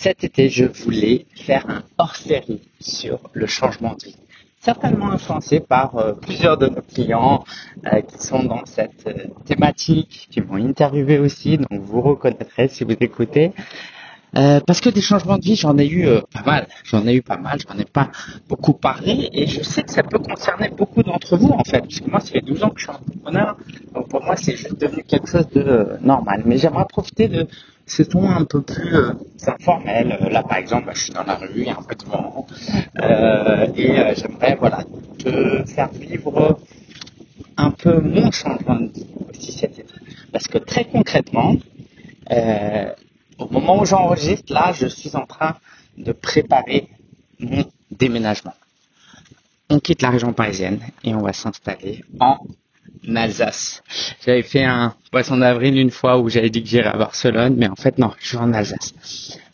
cet été, je voulais faire un hors-série sur le changement de vie. Certainement influencé par euh, plusieurs de nos clients euh, qui sont dans cette euh, thématique, qui m'ont interviewé aussi, donc vous reconnaîtrez si vous écoutez. Euh, parce que des changements de vie, j'en ai eu euh, pas mal. J'en ai eu pas mal, j'en ai pas beaucoup parlé et je sais que ça peut concerner beaucoup d'entre vous en fait. Parce que moi, ça fait 12 ans que je suis entrepreneur. Donc pour moi, c'est juste devenu quelque chose de euh, normal. Mais j'aimerais profiter de ce ton un peu plus informel. Là, par exemple, bah, je suis dans la rue, il y a un peu de vent. et j'aimerais voilà, te faire vivre un peu mon changement de vie aussi. Parce que très concrètement, euh, au moment où j'enregistre, là, je suis en train de préparer mon déménagement. On quitte la région parisienne et on va s'installer en Alsace. J'avais fait un poisson d'avril une fois où j'avais dit que j'irais à Barcelone, mais en fait non, je suis en Alsace.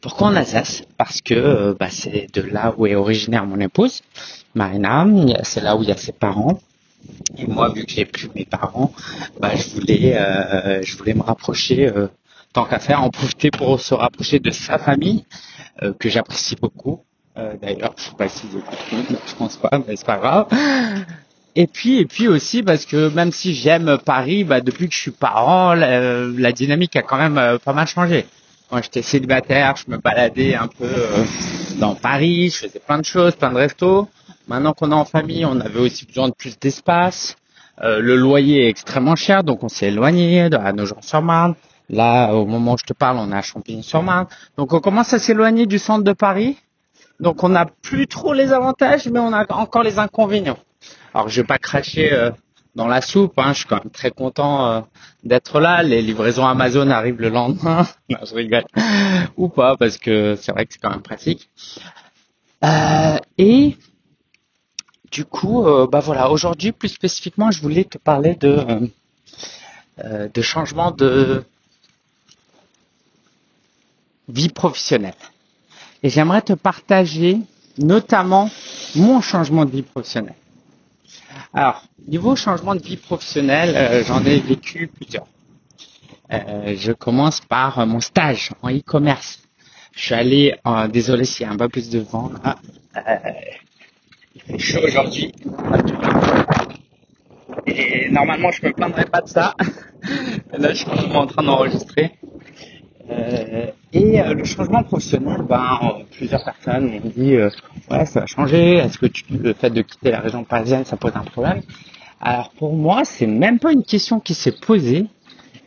Pourquoi en Alsace? Parce que euh, bah, c'est de là où est originaire mon épouse, Marina. C'est là où il y a ses parents. Et moi, vu que j'ai plus mes parents, bah, je voulais, euh, je voulais me rapprocher euh, tant qu'à faire, en profiter pour se rapprocher de sa famille, euh, que j'apprécie beaucoup. Euh, D'ailleurs, je sais pas si je pense pas, mais c'est pas grave. Et puis, et puis aussi parce que même si j'aime Paris, bah, depuis que je suis parent, la, dynamique a quand même euh, pas mal changé. Moi, j'étais célibataire, je me baladais un peu dans Paris, je faisais plein de choses, plein de restos. Maintenant qu'on est en famille, on avait aussi besoin de plus d'espace. Le loyer est extrêmement cher, donc on s'est éloigné à nos gens sur marne Là, au moment où je te parle, on est à Champigny-sur-Marne. Donc, on commence à s'éloigner du centre de Paris. Donc, on n'a plus trop les avantages, mais on a encore les inconvénients. Alors, je vais pas cracher euh, dans la soupe. Hein. Je suis quand même très content euh, d'être là. Les livraisons Amazon arrivent le lendemain. je rigole. Ou pas, parce que c'est vrai que c'est quand même pratique. Euh, et du coup, bah voilà. Aujourd'hui, plus spécifiquement, je voulais te parler de de changement de vie professionnelle. Et j'aimerais te partager notamment mon changement de vie professionnelle. Alors, niveau changement de vie professionnelle, euh, j'en ai vécu plusieurs. Euh, je commence par mon stage en e-commerce. Je suis allé, euh, désolé s'il y a un peu plus de vent il fait chaud aujourd'hui. Et normalement, je me plaindrais pas de ça. là, je suis en train d'enregistrer. Euh, et euh, le changement professionnel, ben, euh, plusieurs personnes m'ont dit ouais ça va changer. Est-ce que tu, le fait de quitter la région parisienne, ça pose un problème? Alors pour moi, c'est même pas une question qui s'est posée.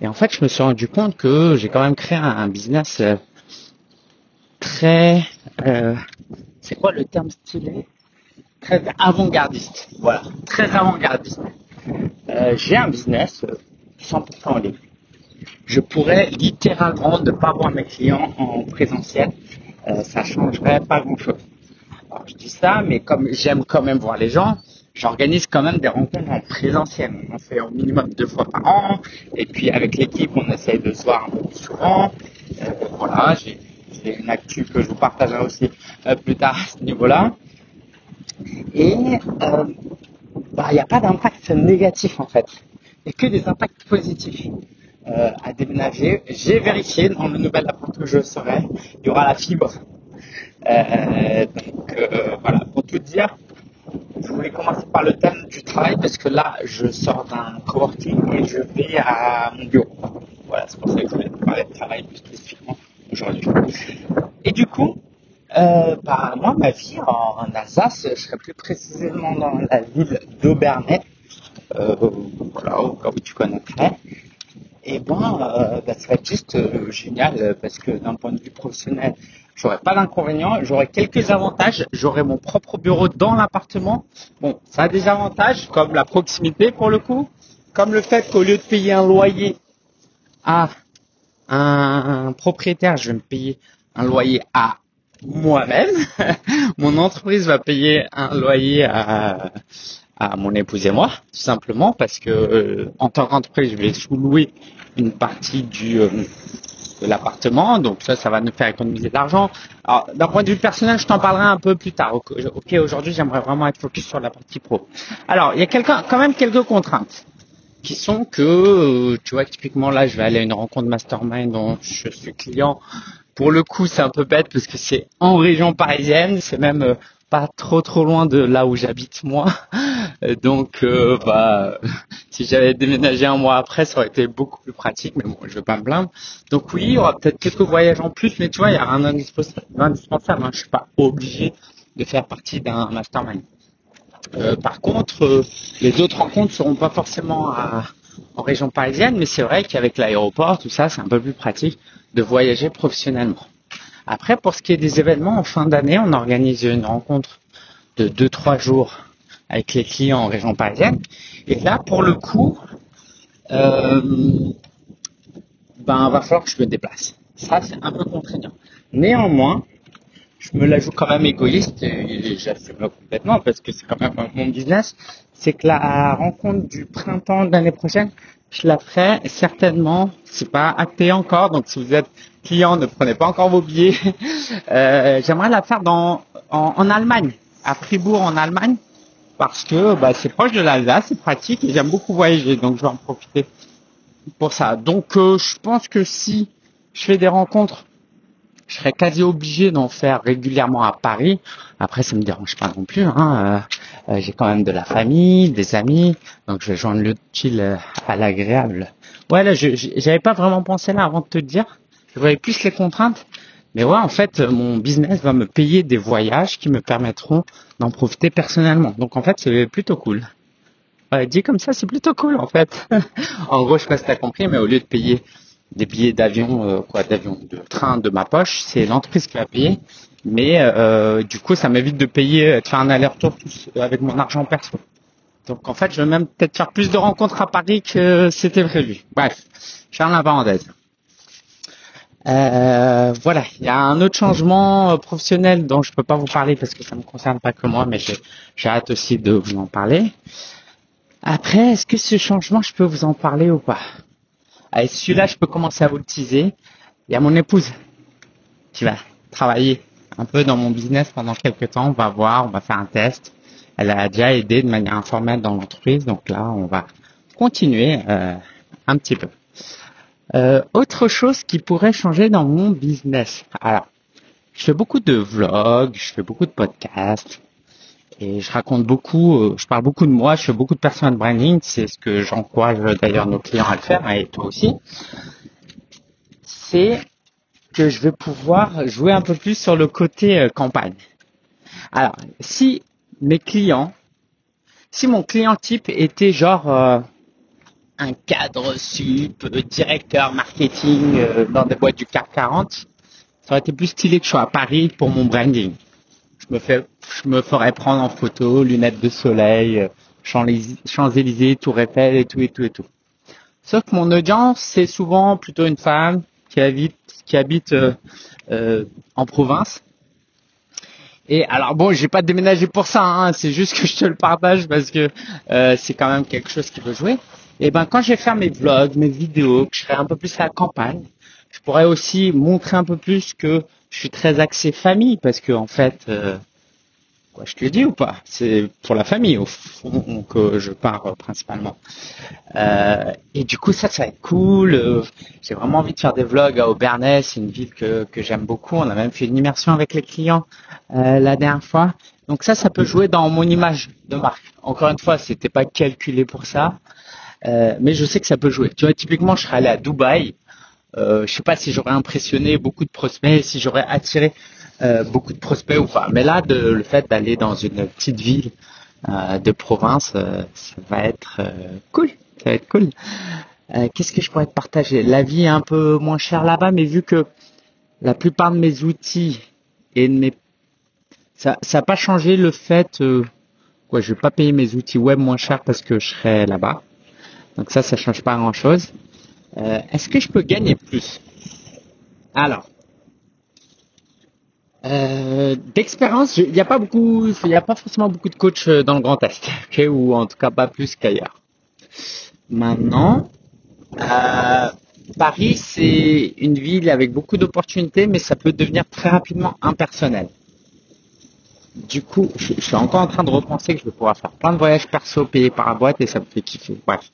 Et en fait, je me suis rendu compte que j'ai quand même créé un, business très, c'est quoi le terme stylé? Très avant-gardiste. Voilà, très avant-gardiste. j'ai un business 100% en ligne je pourrais littéralement ne pas voir mes clients en présentiel. Euh, ça changerait pas grand-chose. Alors je dis ça, mais comme j'aime quand même voir les gens, j'organise quand même des rencontres en présentiel. On fait au minimum deux fois par an, et puis avec l'équipe, on essaye de se voir un peu plus souvent. Euh, voilà, j'ai une actu que je vous partagerai aussi euh, plus tard à ce niveau-là. Et euh, bah, il n'y a pas d'impact négatif en fait. Il n'y a que des impacts positifs. Euh, à déménager. J'ai vérifié dans le nouvel appart que je serai, il y aura la fibre. Euh, donc euh, voilà, pour tout dire, je voulais commencer par le thème du travail parce que là, je sors d'un coworking et je vais à mon bureau. Voilà, c'est pour ça que je voulais parler de travail plus spécifiquement aujourd'hui. Et du coup, euh, bah, moi, ma vie en, Alsace, je serais plus précisément dans la ville d'Aubernay, euh, voilà, au où tu connaîtrais et ben, euh, bah, ça va être juste euh, génial euh, parce que d'un point de vue professionnel, j'aurais pas d'inconvénients, j'aurais quelques avantages, j'aurais mon propre bureau dans l'appartement. Bon, ça a des avantages comme la proximité pour le coup, comme le fait qu'au lieu de payer un loyer à un propriétaire, je vais me payer un loyer à moi-même. Mon entreprise va payer un loyer à, à mon épouse et moi, tout simplement parce que euh, en tant qu'entreprise, je vais sous-louer une partie euh, de l'appartement, donc ça, ça va nous faire économiser de l'argent. Alors, d'un point de vue personnel, je t'en parlerai un peu plus tard. Ok, aujourd'hui, j'aimerais vraiment être focus sur la partie pro. Alors, il y a quand même quelques contraintes qui sont que, euh, tu vois, typiquement là, je vais aller à une rencontre mastermind dont je suis client pour le coup, c'est un peu bête parce que c'est en région parisienne, c'est même pas trop trop loin de là où j'habite moi. Donc, euh, bah, si j'avais déménagé un mois après, ça aurait été beaucoup plus pratique. Mais bon, je vais pas me plaindre. Donc oui, il y aura peut-être quelques voyages en plus, mais tu vois, il y a un indispensable. Hein. Je suis pas obligé de faire partie d'un mastermind. Euh, par contre, euh, les autres rencontres seront pas forcément en région parisienne, mais c'est vrai qu'avec l'aéroport, tout ça, c'est un peu plus pratique de voyager professionnellement. Après, pour ce qui est des événements, en fin d'année, on organise une rencontre de 2-3 jours avec les clients en région parisienne. Et là, pour le coup, euh, ben, va falloir que je me déplace. Ça, c'est un peu contraignant. Néanmoins, je me la joue quand même égoïste et j'assume complètement parce que c'est quand même mon business. C'est que la rencontre du printemps de l'année prochaine, je la ferai certainement. C'est pas acté encore, donc si vous êtes client, ne prenez pas encore vos billets. Euh, J'aimerais la faire en, en, Allemagne, à Fribourg en Allemagne, parce que bah, c'est proche de l'Alsace, c'est pratique et j'aime beaucoup voyager, donc je vais en profiter pour ça. Donc euh, je pense que si je fais des rencontres je serais quasi obligé d'en faire régulièrement à Paris. Après, ça me dérange pas non plus. Hein. Euh, euh, j'ai quand même de la famille, des amis, donc je vais joindre le chill euh, à l'agréable. Ouais, là, j'avais pas vraiment pensé là avant de te dire. Je voyais plus les contraintes. Mais ouais, en fait, mon business va me payer des voyages qui me permettront d'en profiter personnellement. Donc en fait, c'est plutôt cool. Ouais, dit comme ça, c'est plutôt cool en fait. en gros, je sais pas si t'as compris, mais au lieu de payer des billets d'avion, euh, quoi, d'avion, de train de ma poche, c'est l'entreprise qui va payer. Mais euh, du coup, ça m'évite de payer, de faire un aller-retour avec mon argent perso. Donc en fait, je vais même peut-être faire plus de rencontres à Paris que c'était prévu. Bref, je parenthèse. Euh, voilà, il y a un autre changement euh, professionnel dont je peux pas vous parler parce que ça me concerne pas que moi, mais j'ai hâte aussi de vous en parler. Après, est-ce que ce changement, je peux vous en parler ou pas? Allez, celui-là, je peux commencer à vous le teaser. Il y a mon épouse qui va travailler un peu dans mon business pendant quelques temps. On va voir, on va faire un test. Elle a déjà aidé de manière informelle dans l'entreprise. Donc là, on va continuer euh, un petit peu. Euh, autre chose qui pourrait changer dans mon business. Alors, je fais beaucoup de vlogs, je fais beaucoup de podcasts et je raconte beaucoup, euh, je parle beaucoup de moi, je fais beaucoup de personal branding, c'est ce que j'encourage d'ailleurs nos clients à le faire et toi aussi. C'est que je vais pouvoir jouer un peu plus sur le côté euh, campagne. Alors, si mes clients, si mon client type était genre euh, un cadre sup, directeur marketing dans des boîtes du CAC 40, ça aurait été plus stylé que je sois à Paris pour mon branding je me fais, ferais prendre en photo, lunettes de soleil, euh, Champs-Élysées, Tour Eiffel et tout et tout et tout. Sauf que mon audience, c'est souvent plutôt une femme qui habite, euh, euh, en province. Et alors bon, j'ai pas déménagé pour ça, hein, c'est juste que je te le partage parce que c'est quand même quelque chose qui peut jouer. Et ben quand je vais faire mes vlogs, mes vidéos, que je serai un peu plus à la campagne, je pourrais aussi montrer un peu plus que je suis très axé famille parce que en fait, euh, quoi, je te le dis ou pas C'est pour la famille au fond que je pars euh, principalement. Euh, et du coup, ça, ça va être cool. J'ai vraiment envie de faire des vlogs à Aubernais, c'est une ville que, que j'aime beaucoup. On a même fait une immersion avec les clients la dernière fois. Donc ça, ça peut jouer dans mon image de marque. Encore une fois, c'était pas calculé pour ça. Mais je sais que ça peut jouer. Tu vois, typiquement, je serais allé à Dubaï euh, je sais pas si j'aurais impressionné beaucoup de prospects, si j'aurais attiré euh, beaucoup de prospects ou pas. Mais là, de, le fait d'aller dans une petite ville euh, de province, euh, ça va être euh, cool. Ça va être cool. Qu'est-ce que je pourrais te partager? La vie est un peu moins chère là-bas, mais vu que la plupart de mes outils et de mes ça n'a pas changé le fait quoi je vais pas payer mes outils web moins cher parce que je serai là-bas. Donc ça, ça change pas grand-chose. Euh, est-ce que je peux gagner plus? Alors, euh, d'expérience, il n'y a pas beaucoup, il n'y a pas forcément beaucoup de coachs euh, dans le Grand Est, okay, ou en tout cas pas plus qu'ailleurs. Maintenant, Paris, c'est une ville avec beaucoup d'opportunités, mais ça peut devenir très rapidement impersonnel. Du coup, je, suis encore en train de repenser que je vais pouvoir faire plein de voyages perso payés par la boîte et ça me fait kiffer. Bref.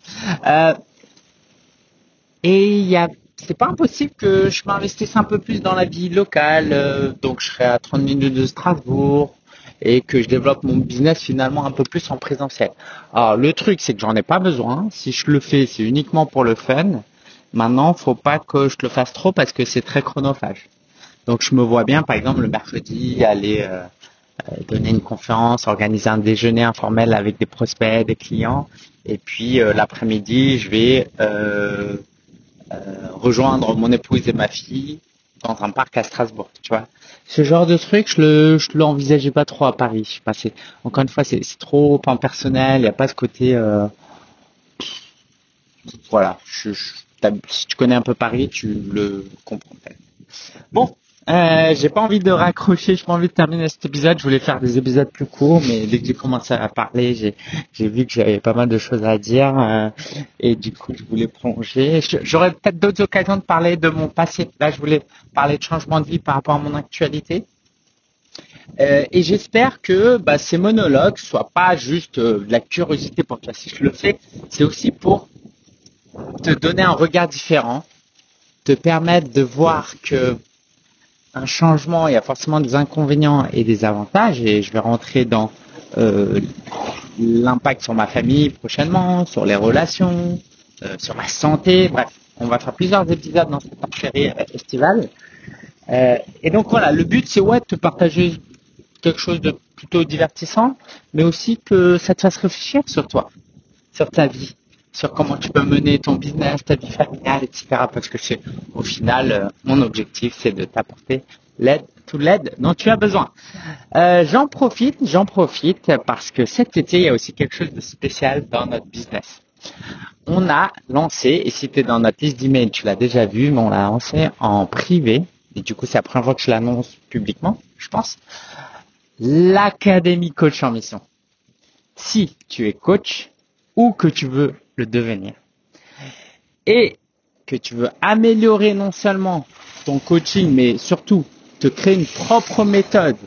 Et il y a c'est pas impossible que je m'investisse un peu plus dans la vie locale. euh, donc, je serai à 30 minutes de Strasbourg et que je développe mon business finalement un peu plus en présentiel. Alors, le truc, c'est que j'en ai pas besoin. Si je le fais, c'est uniquement pour le fun. Maintenant, faut pas que je le fasse trop parce que c'est très chronophage. Donc, je me vois bien, par exemple, le mercredi, aller euh, euh, donner une conférence, organiser un déjeuner informel avec des prospects, des clients. Et puis, euh, l'après-midi, je vais euh, euh, rejoindre mon épouse et ma fille dans un parc à Strasbourg, tu vois. Ce genre de truc, je le, je l'envisageais pas trop à Paris. Je sais pas, c'est, encore une fois, c'est, trop impersonnel. Il n'y a pas ce côté, euh, voilà. Je, je- si tu connais un peu Paris, tu le comprends. Bon, euh, j'ai pas envie de raccrocher, j'ai pas envie de terminer cet épisode. Je voulais faire des épisodes plus courts, mais dès que j'ai commencé à parler, j'ai, j'ai vu que j'avais pas mal de choses à dire, euh, et du coup, je voulais plonger. Je- J'aurais peut-être d'autres occasions de parler de mon passé. Là, je voulais parler de changement de vie par rapport à mon actualité. Euh, et j'espère que bah, ces monologues soient pas juste euh, de la curiosité pour toi. Si je le fais, c'est aussi pour te donner un regard différent, te permettre de voir que un changement, il y a forcément des inconvénients et des avantages. Et je vais rentrer dans euh, l'impact sur ma famille prochainement, sur les relations, euh, sur ma santé. Bref, on va faire plusieurs épisodes dans cette série euh, estivale. Euh, et donc voilà, le but c'est ouais de te partager quelque chose de plutôt divertissant, mais aussi que ça te fasse réfléchir sur toi, sur ta vie, sur comment tu peux mener ton business, ta vie familiale, etc. Parce que c'est au final euh, mon objectif, c'est de t'apporter l'aide, toute l'aide dont tu as besoin. Euh, j'en profite, j'en profite parce que cet été il y a aussi quelque chose de spécial dans notre business. On a lancé, et si tu es dans notre liste d'emails, tu l'as déjà vu, mais on l'a lancé en privé, et du coup c'est la première fois que je l'annonce publiquement, je pense l'Académie Coach en Mission. Si tu es coach ou que tu veux le devenir. Et que tu veux améliorer non seulement ton coaching, mais surtout te créer une propre méthode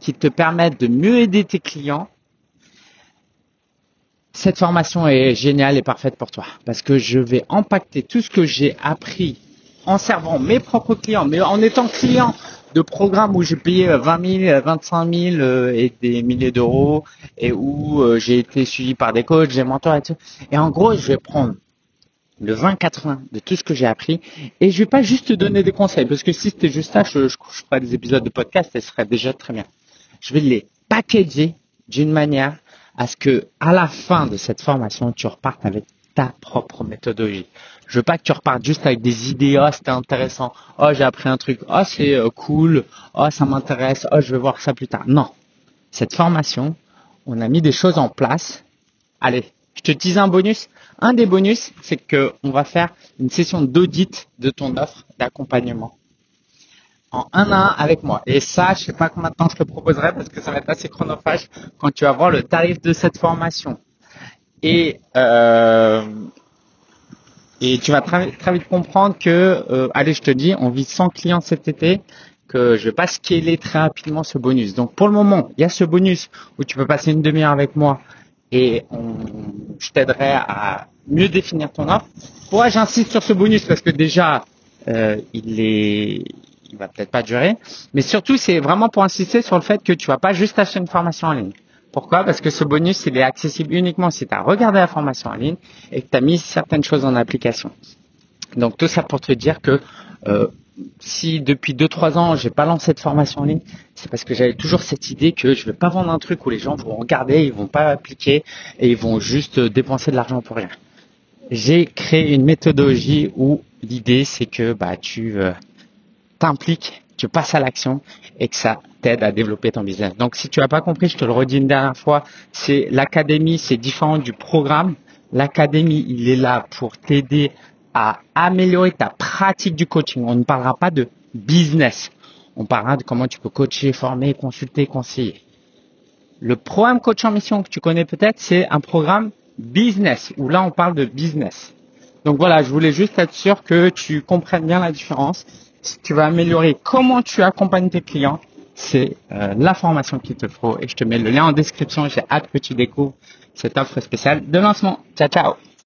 qui te permette de mieux aider tes clients, cette formation est géniale et parfaite pour toi parce que je vais impacter tout ce que j'ai appris en servant mes propres clients, mais en étant client de programmes où j'ai payé 20 000, 25 000 euh, et des milliers d'euros et où euh, j'ai été suivi par des coachs, des mentors et tout. Et en gros, je vais prendre le 20-80 de tout ce que j'ai appris et je vais pas juste te donner des conseils parce que si c'était juste ça, je, je, ferais des épisodes de podcast et ce serait déjà très bien. Je vais les packager d'une manière à ce que à la fin de cette formation, tu repartes avec ta propre méthodologie. Je veux pas que tu repartes juste avec des idées, oh c'était intéressant, oh j'ai appris un truc, oh c'est euh, cool, oh ça m'intéresse, oh je vais voir ça plus tard. Non. Cette formation, on a mis des choses en place. Allez, je te dis un bonus. Un des bonus, c'est que on va faire une session d'audit de ton offre d'accompagnement en un à un avec moi. Et ça, je sais pas combien de temps je te proposerai parce que ça va être assez chronophage quand tu vas voir le tarif de cette formation. Et euh, et tu vas très, très vite comprendre que, euh, allez, je te dis, on vit 100 clients cet été, que je vais pas scaler très rapidement ce bonus. Donc pour le moment, il y a ce bonus où tu peux passer une demi-heure avec moi et je t'aiderai à mieux définir ton offre. Pourquoi j'insiste sur ce bonus? Parce que déjà, euh, il est, il va peut-être pas durer, mais surtout c'est vraiment pour insister sur le fait que tu vas pas juste acheter une formation en ligne. Pourquoi? Parce que ce bonus, il est accessible uniquement si tu as regardé la formation en ligne et que tu as mis certaines choses en application. Donc tout ça pour te dire que euh, si depuis 2-3 ans j'ai pas lancé de formation en ligne, c'est parce que j'avais toujours cette idée que je vais pas vendre un truc où les gens vont regarder, ils vont pas appliquer et ils vont juste dépenser de l'argent pour rien. J'ai créé une méthodologie où l'idée c'est que bah tu euh, t'impliques, tu passes à l'action et que ça t'aide à développer ton business. Donc si tu n'as pas compris, je te le redis une dernière fois, c'est l'académie, c'est différent du programme. L'académie, il est là pour t'aider à améliorer ta pratique du coaching. On ne parlera pas de business. On parlera de comment tu peux coacher, former, consulter, conseiller. Le programme coach en mission que tu connais peut-être, c'est un programme business, où là on parle de business. Donc voilà, je voulais juste être sûr que tu comprennes bien la différence. Si tu vas améliorer comment tu accompagnes tes clients, c'est euh, la formation qu'il te faut et je te mets le lien en description. J'ai hâte que tu découvres cette offre spéciale de lancement. Ciao, ciao